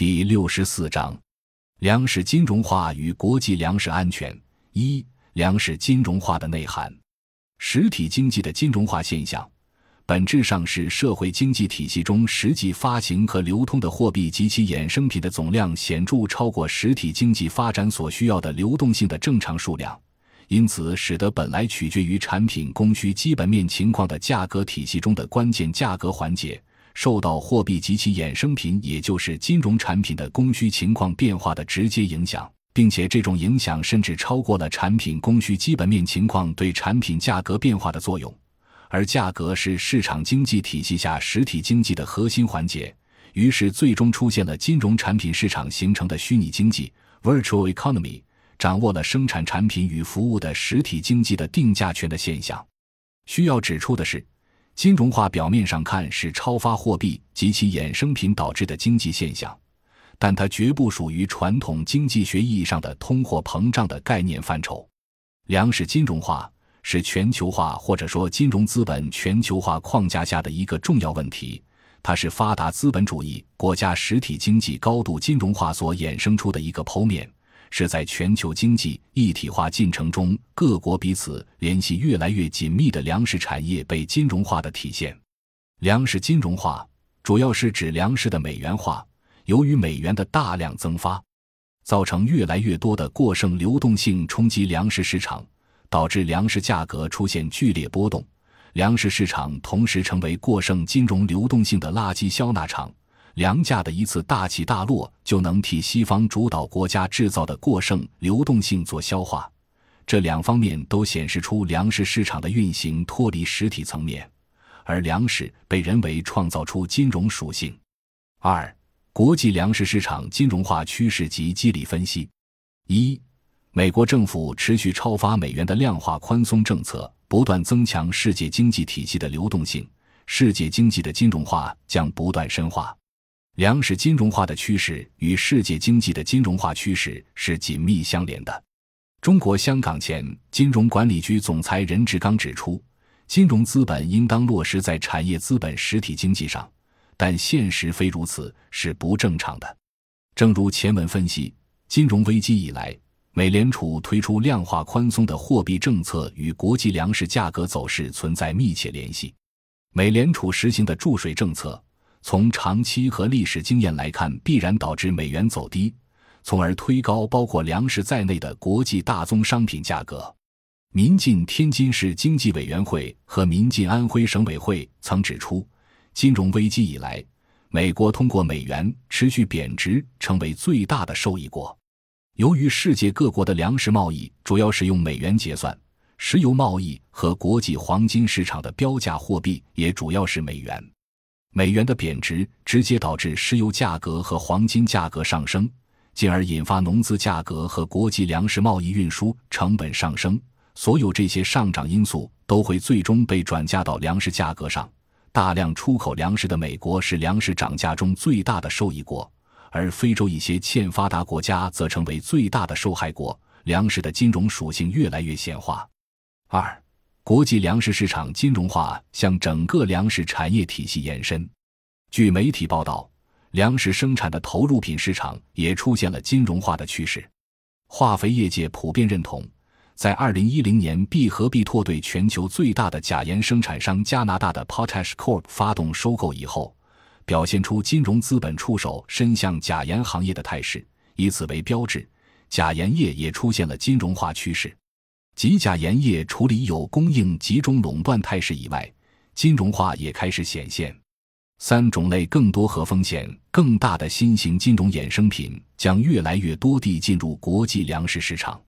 第六十四章：粮食金融化与国际粮食安全。一、粮食金融化的内涵。实体经济的金融化现象，本质上是社会经济体系中实际发行和流通的货币及其衍生品的总量显著超过实体经济发展所需要的流动性的正常数量，因此使得本来取决于产品供需基本面情况的价格体系中的关键价格环节。受到货币及其衍生品，也就是金融产品的供需情况变化的直接影响，并且这种影响甚至超过了产品供需基本面情况对产品价格变化的作用。而价格是市场经济体系下实体经济的核心环节，于是最终出现了金融产品市场形成的虚拟经济 （virtual economy），掌握了生产产品与服务的实体经济的定价权的现象。需要指出的是。金融化表面上看是超发货币及其衍生品导致的经济现象，但它绝不属于传统经济学意义上的通货膨胀的概念范畴。粮食金融化是全球化或者说金融资本全球化框架下的一个重要问题，它是发达资本主义国家实体经济高度金融化所衍生出的一个剖面。是在全球经济一体化进程中，各国彼此联系越来越紧密的粮食产业被金融化的体现。粮食金融化主要是指粮食的美元化。由于美元的大量增发，造成越来越多的过剩流动性冲击粮食市场，导致粮食价格出现剧烈波动。粮食市场同时成为过剩金融流动性的垃圾消纳场。粮价的一次大起大落，就能替西方主导国家制造的过剩流动性做消化。这两方面都显示出粮食市场的运行脱离实体层面，而粮食被人为创造出金融属性。二、国际粮食市场金融化趋势及机理分析：一、美国政府持续超发美元的量化宽松政策，不断增强世界经济体系的流动性，世界经济的金融化将不断深化。粮食金融化的趋势与世界经济的金融化趋势是紧密相连的。中国香港前金融管理局总裁任志刚指出，金融资本应当落实在产业资本实体经济上，但现实非如此，是不正常的。正如前文分析，金融危机以来，美联储推出量化宽松的货币政策与国际粮食价格走势存在密切联系。美联储实行的注水政策。从长期和历史经验来看，必然导致美元走低，从而推高包括粮食在内的国际大宗商品价格。民进天津市经济委员会和民进安徽省委会曾指出，金融危机以来，美国通过美元持续贬值，成为最大的受益国。由于世界各国的粮食贸易主要使用美元结算，石油贸易和国际黄金市场的标价货币也主要是美元。美元的贬值直接导致石油价格和黄金价格上升，进而引发农资价格和国际粮食贸易运输成本上升。所有这些上涨因素都会最终被转嫁到粮食价格上。大量出口粮食的美国是粮食涨价中最大的受益国，而非洲一些欠发达国家则成为最大的受害国。粮食的金融属性越来越显化。二。国际粮食市场金融化向整个粮食产业体系延伸。据媒体报道，粮食生产的投入品市场也出现了金融化的趋势。化肥业界普遍认同，在2010年必和必拓对全球最大的钾盐生产商加拿大的 Potash Corp 发动收购以后，表现出金融资本出手伸向钾盐行业的态势。以此为标志，钾盐业也出现了金融化趋势。及钾盐业处理有供应集中垄断态势以外，金融化也开始显现。三种类更多和风险更大的新型金融衍生品将越来越多地进入国际粮食市场。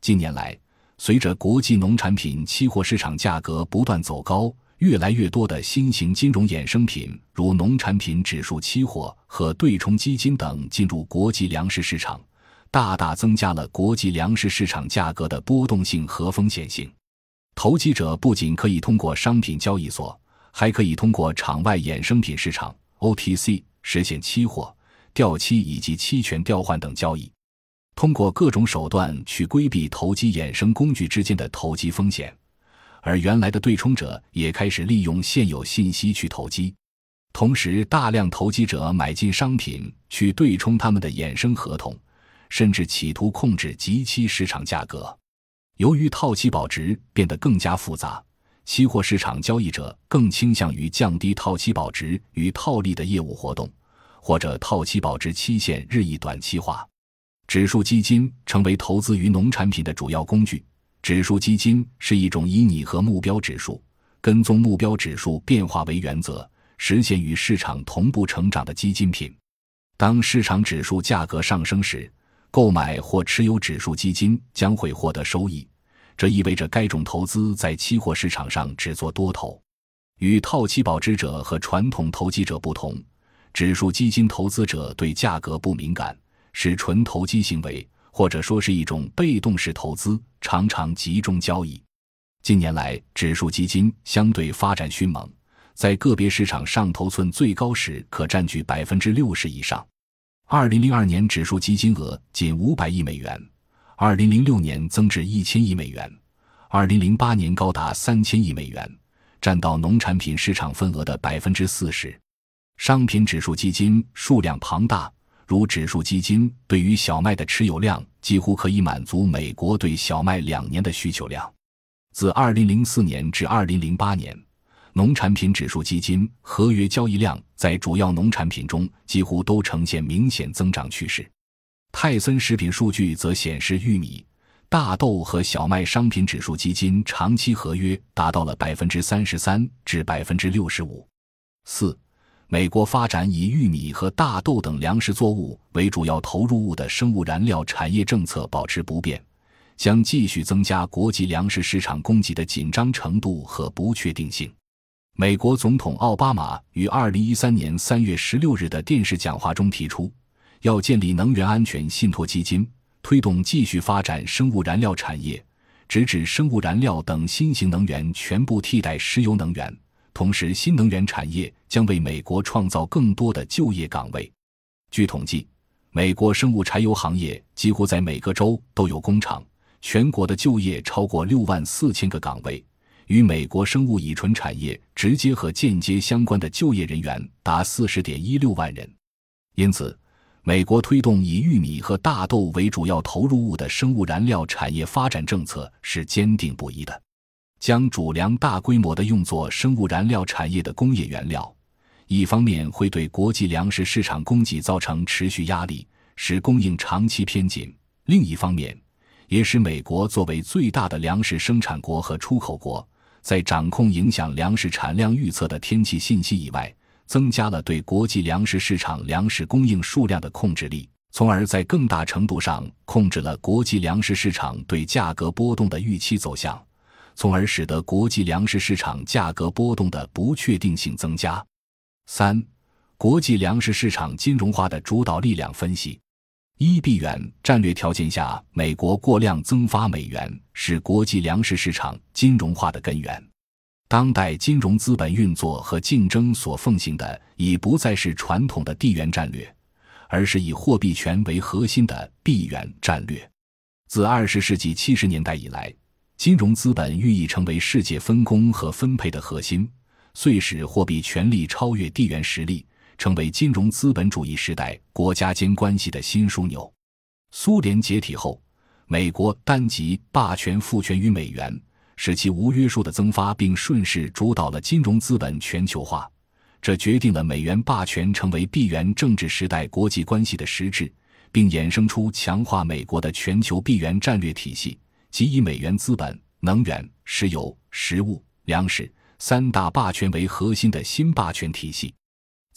近年来，随着国际农产品期货市场价格不断走高，越来越多的新型金融衍生品，如农产品指数期货和对冲基金等进入国际粮食市场。大大增加了国际粮食市场价格的波动性和风险性。投机者不仅可以通过商品交易所，还可以通过场外衍生品市场 （OTC） 实现期货、掉期以及期权调换等交易。通过各种手段去规避投机衍生工具之间的投机风险，而原来的对冲者也开始利用现有信息去投机。同时，大量投机者买进商品去对冲他们的衍生合同，甚至企图控制即期市场价格。由于套期保值变得更加复杂，期货市场交易者更倾向于降低套期保值与套利的业务活动，或者套期保值期限日益短期化。指数基金成为投资于农产品的主要工具。指数基金是一种以拟合目标指数、跟踪目标指数变化为原则。实现与市场同步成长的基金品。当市场指数价格上升时，购买或持有指数基金将会获得收益。这意味着该种投资在期货市场上只做多头。与套期保值者和传统投机者不同，指数基金投资者对价格不敏感，是纯投机行为，或者说是一种被动式投资，常常集中交易。近年来，指数基金相对发展迅猛。在个别市场上头寸最高时可占据百分之六十以上。二零零二年指数基金额仅五百亿美元，二零零六年增至一千亿美元，二零零八年高达三千亿美元，占到农产品市场份额的百分之四十。商品指数基金数量庞大，如指数基金对于小麦的持有量几乎可以满足美国对小麦两年的需求量。自二零零四年至二零零八年。农产品指数基金合约交易量在主要农产品中几乎都呈现明显增长趋势。泰森食品数据则显示，玉米、大豆和小麦商品指数基金长期合约达到了百分之三十三至百分之六十五。四，美国发展以玉米和大豆等粮食作物为主要投入物的生物燃料产业政策保持不变，将继续增加国际粮食市场供给的紧张程度和不确定性。美国总统奥巴马于二零一三年三月十六日的电视讲话中提出，要建立能源安全信托基金，推动继续发展生物燃料产业，直至生物燃料等新型能源全部替代石油能源。同时，新能源产业将为美国创造更多的就业岗位。据统计，美国生物柴油行业几乎在每个州都有工厂，全国的就业超过六万四千个岗位。与美国生物乙醇产业直接和间接相关的就业人员达四十点一六万人，因此，美国推动以玉米和大豆为主要投入物的生物燃料产业发展政策是坚定不移的。将主粮大规模的用作生物燃料产业的工业原料，一方面会对国际粮食市场供给造成持续压力，使供应长期偏紧；另一方面，也使美国作为最大的粮食生产国和出口国。在掌控影响粮食产量预测的天气信息以外，增加了对国际粮食市场粮食供应数量的控制力，从而在更大程度上控制了国际粮食市场对价格波动的预期走向，从而使得国际粮食市场价格波动的不确定性增加。三、国际粮食市场金融化的主导力量分析。一币元战略条件下，美国过量增发美元是国际粮食市场金融化的根源。当代金融资本运作和竞争所奉行的已不再是传统的地缘战略，而是以货币权为核心的币元战略。自二十世纪七十年代以来，金融资本寓意成为世界分工和分配的核心，遂使货币权力超越地缘实力。成为金融资本主义时代国家间关系的新枢纽。苏联解体后，美国单极霸权赋权于美元，使其无约束的增发，并顺势主导了金融资本全球化。这决定了美元霸权成为币元政治时代国际关系的实质，并衍生出强化美国的全球币元战略体系，即以美元资本、能源、石油、食物、粮食三大霸权为核心的新霸权体系。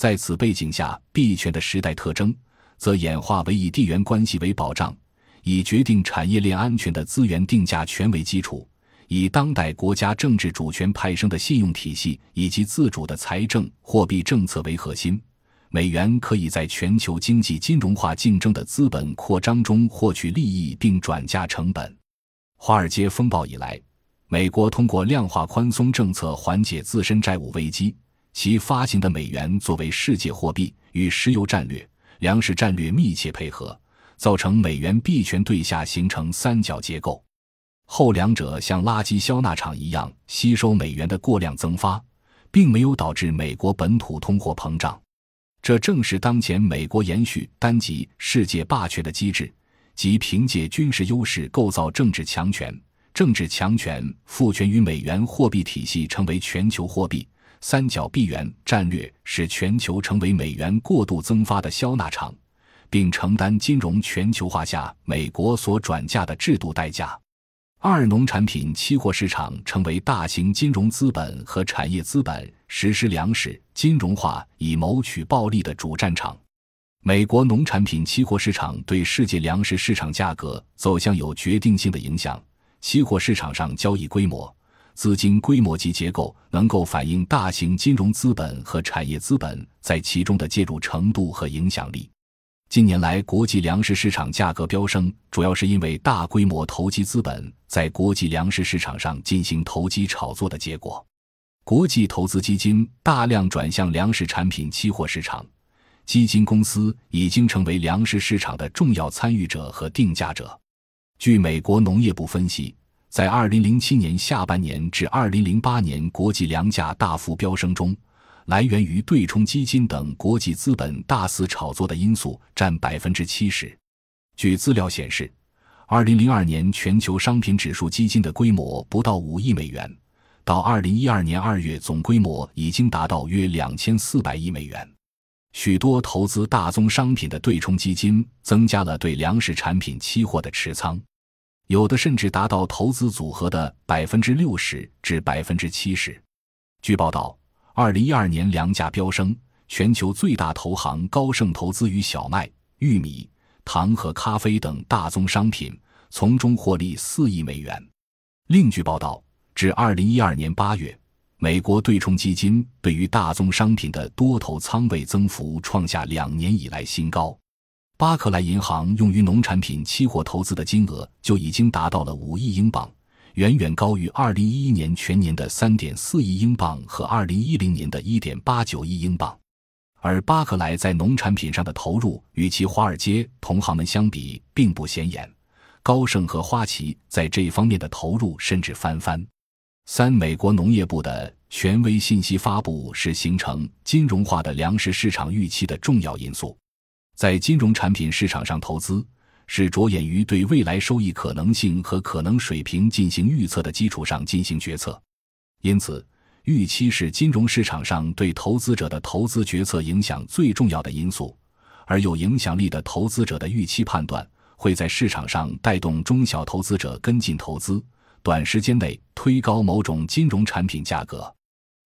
在此背景下，币权的时代特征则演化为以地缘关系为保障、以决定产业链安全的资源定价权为基础、以当代国家政治主权派生的信用体系以及自主的财政货币政策为核心。美元可以在全球经济金融化竞争的资本扩张中获取利益并转嫁成本。华尔街风暴以来，美国通过量化宽松政策缓解自身债务危机。其发行的美元作为世界货币，与石油战略、粮食战略密切配合，造成美元币权对下形成三角结构。后两者像垃圾消纳厂一样吸收美元的过量增发，并没有导致美国本土通货膨胀。这正是当前美国延续单极世界霸权的机制，即凭借军事优势构造政治强权，政治强权赋权于美元货币体系成为全球货币，三角币元战略使全球成为美元过度增发的消纳场，并承担金融全球化下美国所转嫁的制度代价。二、农产品期货市场成为大型金融资本和产业资本实施粮食金融化以谋取暴利的主战场。美国农产品期货市场对世界粮食市场价格走向有决定性的影响。期货市场上交易规模、资金规模及结构能够反映大型金融资本和产业资本在其中的介入程度和影响力。近年来，国际粮食市场价格飙升，主要是因为大规模投机资本在国际粮食市场上进行投机炒作的结果。国际投资基金大量转向粮食产品期货市场，基金公司已经成为粮食市场的重要参与者和定价者。据美国农业部分析，在2007年下半年至2008年国际粮价大幅飙升中。来源于对冲基金等国际资本大肆炒作的因素占百分之七十。据资料显示，二零零二年全球商品指数基金的规模不到五亿美元，到二零一二年二月总规模已经达到约两千四百亿美元。许多投资大宗商品的对冲基金增加了对粮食产品期货的持仓，有的甚至达到投资组合的百分之六十至百分之七十。据报道。二零一二年粮价飙升，全球最大投行高盛投资于小麦、玉米、糖和咖啡等大宗商品，从中获利四亿美元。另据报道，至二零一二年八月，美国对冲基金对于大宗商品的多头仓位增幅创下两年以来新高。巴克莱银行用于农产品期货投资的金额就已经达到了五亿英镑。远远高于2011年全年的3.4亿英镑和2010年的1.89亿英镑，而巴克莱在农产品上的投入与其华尔街同行们相比并不显眼，高盛和花旗在这方面的投入甚至翻番。三、美国农业部的权威信息发布是形成金融化的粮食市场预期的重要因素，在金融产品市场上投资。是着眼于对未来收益可能性和可能水平进行预测的基础上进行决策，因此，预期是金融市场上对投资者的投资决策影响最重要的因素。而有影响力的投资者的预期判断会在市场上带动中小投资者跟进投资，短时间内推高某种金融产品价格。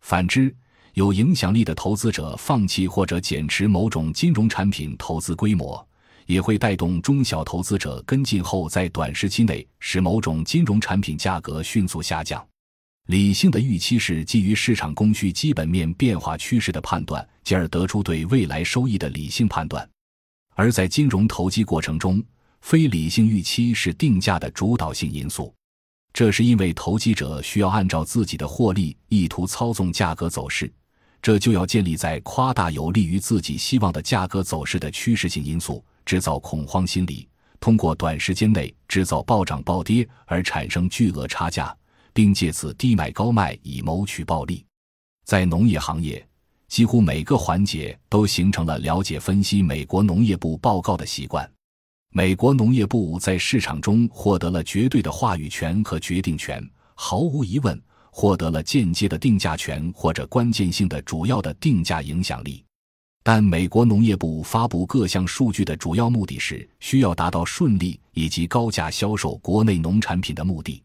反之，有影响力的投资者放弃或者减持某种金融产品投资规模。也会带动中小投资者跟进后，在短时期内使某种金融产品价格迅速下降。理性的预期是基于市场供需基本面变化趋势的判断，进而得出对未来收益的理性判断。而在金融投机过程中，非理性预期是定价的主导性因素。这是因为投机者需要按照自己的获利意图操纵价格走势，这就要建立在夸大有利于自己希望的价格走势的趋势性因素。制造恐慌心理，通过短时间内制造暴涨暴跌而产生巨额差价，并借此低买高卖以谋取暴利。在农业行业，几乎每个环节都形成了了解分析美国农业部报告的习惯。美国农业部在市场中获得了绝对的话语权和决定权，毫无疑问获得了间接的定价权或者关键性的主要的定价影响力。但美国农业部发布各项数据的主要目的是需要达到顺利以及高价销售国内农产品的目的。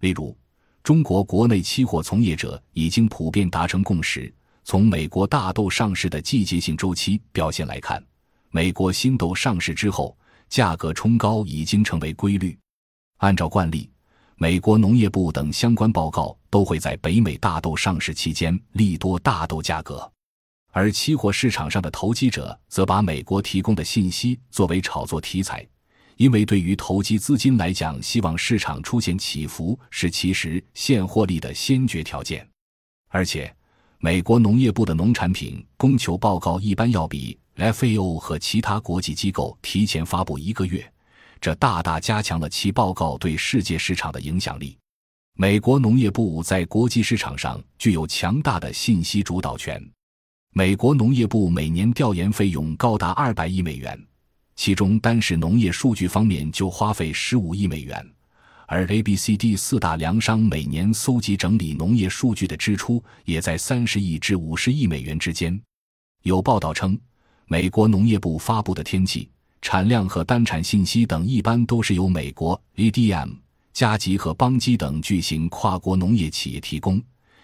例如，中国国内期货从业者已经普遍达成共识：从美国大豆上市的季节性周期表现来看，美国新豆上市之后价格冲高已经成为规律。按照惯例，美国农业部等相关报告都会在北美大豆上市期间利多大豆价格。而期货市场上的投机者则把美国提供的信息作为炒作题材，因为对于投机资金来讲，希望市场出现起伏是其实现获利的先决条件。而且，美国农业部的农产品供求报告一般要比 FAO 和其他国际机构提前发布一个月，这大大加强了其报告对世界市场的影响力。美国农业部在国际市场上具有强大的信息主导权。美国农业部每年调研费用高达二百亿美元，其中单是农业数据方面就花费十五亿美元，而 A、B、C、D 四大粮商每年搜集整理农业数据的支出也在三十亿至五十亿美元之间。有报道称，美国农业部发布的天气产量和单产信息等，一般都是由美国 ADM、加吉和邦基等巨型跨国农业企业提供。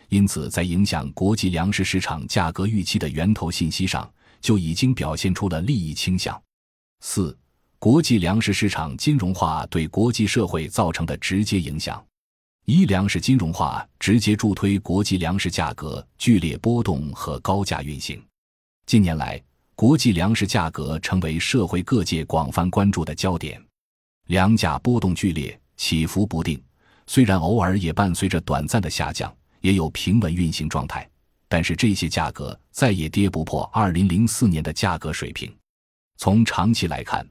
因此，在影响国际粮食市场价格预期的源头信息上，就已经表现出了利益倾向。四、国际粮食市场金融化对国际社会造成的直接影响：一、粮食金融化直接助推国际粮食价格剧烈波动和高价运行。近年来，国际粮食价格成为社会各界广泛关注的焦点，粮价波动剧烈，起伏不定，虽然偶尔也伴随着短暂的下降。也有平稳运行状态，但是这些价格再也跌不破二零零四年的价格水平。从长期来看，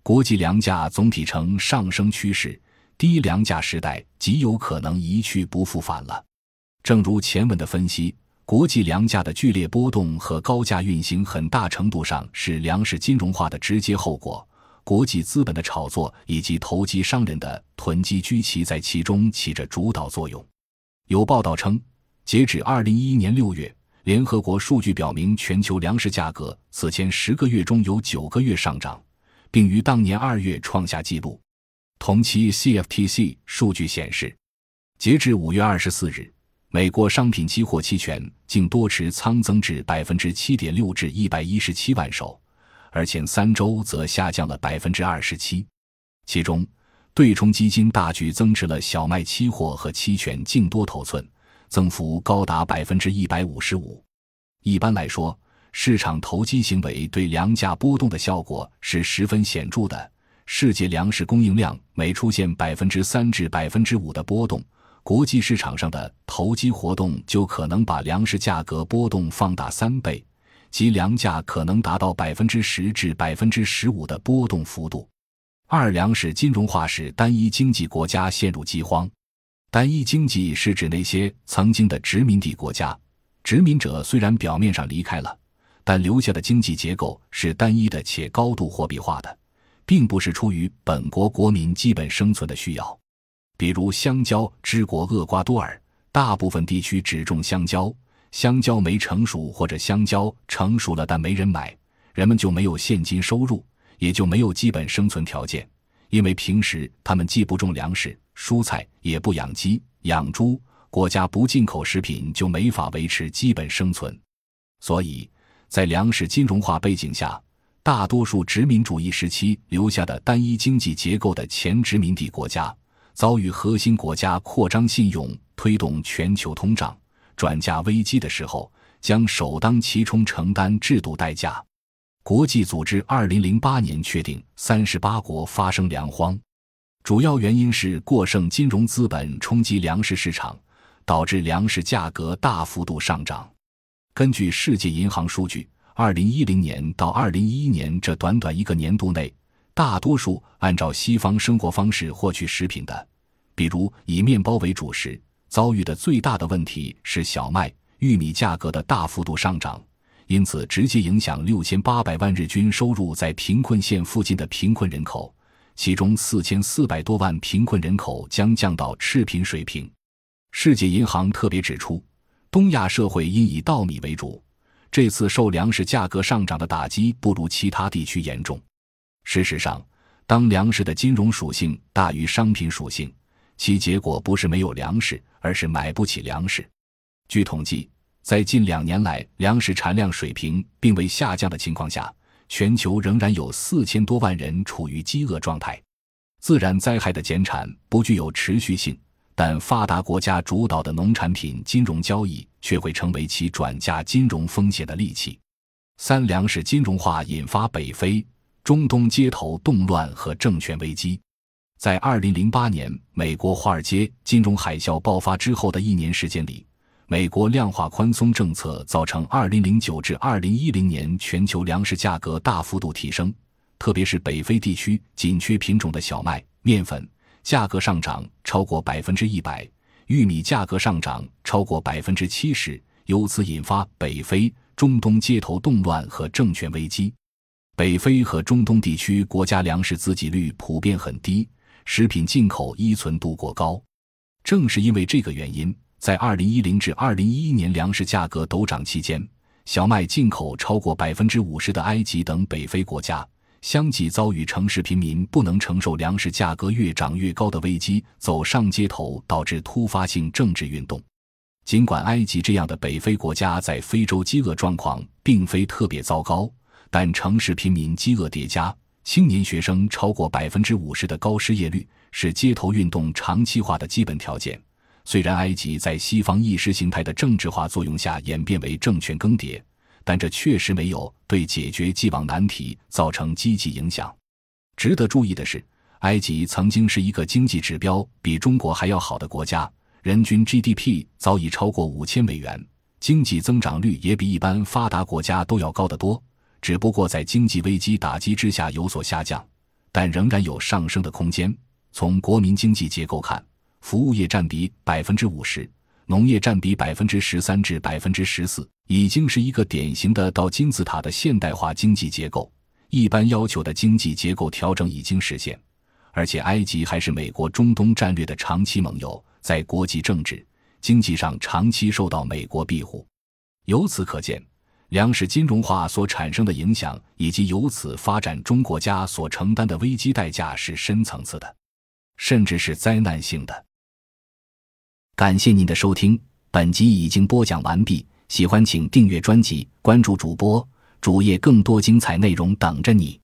国际粮价总体呈上升趋势，低粮价时代极有可能一去不复返了。正如前文的分析，国际粮价的剧烈波动和高价运行，很大程度上是粮食金融化的直接后果。国际资本的炒作以及投机商人的囤积居奇在其中起着主导作用。有报道称，截止二零一一年六月，联合国数据表明，全球粮食价格此前十个月中有九个月上涨，并于当年二月创下纪录。同期 CFTC 数据显示，截至五月二十四日，美国商品期货期权净多持仓增至百分之七点六至一百一十七万手，而前三周则下降了百分之二十七，其中。对冲基金大举增持了小麦期货和期权净多头寸，增幅高达百分之一百五十五。一般来说，市场投机行为对粮价波动的效果是十分显著的。世界粮食供应量每出现百分之三至百分之五的波动，国际市场上的投机活动就可能把粮食价格波动放大三倍，即粮价可能达到百分之十至百分之十五的波动幅度。二粮食金融化使单一经济国家陷入饥荒。单一经济是指那些曾经的殖民地国家，殖民者虽然表面上离开了，但留下的经济结构是单一的且高度货币化的，并不是出于本国国民基本生存的需要。比如香蕉之国厄瓜多尔，大部分地区只种香蕉，香蕉没成熟或者香蕉成熟了但没人买，人们就没有现金收入。也就没有基本生存条件，因为平时他们既不种粮食、蔬菜，也不养鸡、养猪，国家不进口食品就没法维持基本生存。所以，在粮食金融化背景下，大多数殖民主义时期留下的单一经济结构的前殖民地国家，遭遇核心国家扩张信用、推动全球通胀、转嫁危机的时候，将首当其冲承担制度代价。国际组织二零零八年确定，三十八国发生粮荒，主要原因是过剩金融资本冲击粮食市场，导致粮食价格大幅度上涨。根据世界银行数据，二零一零年到二零一一年这短短一个年度内，大多数按照西方生活方式获取食品的，比如以面包为主食，遭遇的最大的问题是小麦、玉米价格的大幅度上涨。因此，直接影响六千八百万日均收入在贫困线附近的贫困人口，其中四千四百多万贫困人口将降到赤贫水平。世界银行特别指出，东亚社会因以稻米为主，这次受粮食价格上涨的打击不如其他地区严重。事实上，当粮食的金融属性大于商品属性，其结果不是没有粮食，而是买不起粮食。据统计。在近两年来粮食产量水平并未下降的情况下，全球仍然有四千多万人处于饥饿状态。自然灾害的减产不具有持续性，但发达国家主导的农产品金融交易却会成为其转嫁金融风险的利器。三、粮食金融化引发北非、中东街头动乱和政权危机。在二零零八年美国华尔街金融海啸爆发之后的一年时间里。美国量化宽松政策造成2009至2010年全球粮食价格大幅度提升，特别是北非地区紧缺品种的小麦、面粉价格上涨超过百分之一百，玉米价格上涨超过百分之七十，由此引发北非、中东街头动乱和政权危机。北非和中东地区国家粮食自给率普遍很低，食品进口依存度过高。正是因为这个原因，在二零一零至二零一一年粮食价格陡涨期间，小麦进口超过百分之五十的埃及等北非国家，相继遭遇城市贫民不能承受粮食价格越涨越高的危机，走上街头，导致突发性政治运动。尽管埃及这样的北非国家在非洲饥饿状况并非特别糟糕，但城市贫民饥饿叠加，青年学生超过百分之五十的高失业率，是街头运动长期化的基本条件。虽然埃及在西方意识形态的政治化作用下演变为政权更迭，但这确实没有对解决既往难题造成积极影响。值得注意的是，埃及曾经是一个经济指标比中国还要好的国家，人均 GDP 早已超过五千美元，经济增长率也比一般发达国家都要高得多。只不过在经济危机打击之下有所下降，但仍然有上升的空间。从国民经济结构看，服务业占比百分之五十，农业占比百分之十三至百分之十四，已经是一个典型的倒金字塔的现代化经济结构。一般要求的经济结构调整已经实现，而且埃及还是美国中东战略的长期盟友，在国际政治、经济上长期受到美国庇护。由此可见，粮食金融化所产生的影响以及由此发展中国家所承担的危机代价是深层次的，甚至是灾难性的。感谢您的收听，本集已经播讲完毕。喜欢请订阅专辑，关注主播主页，更多精彩内容等着你。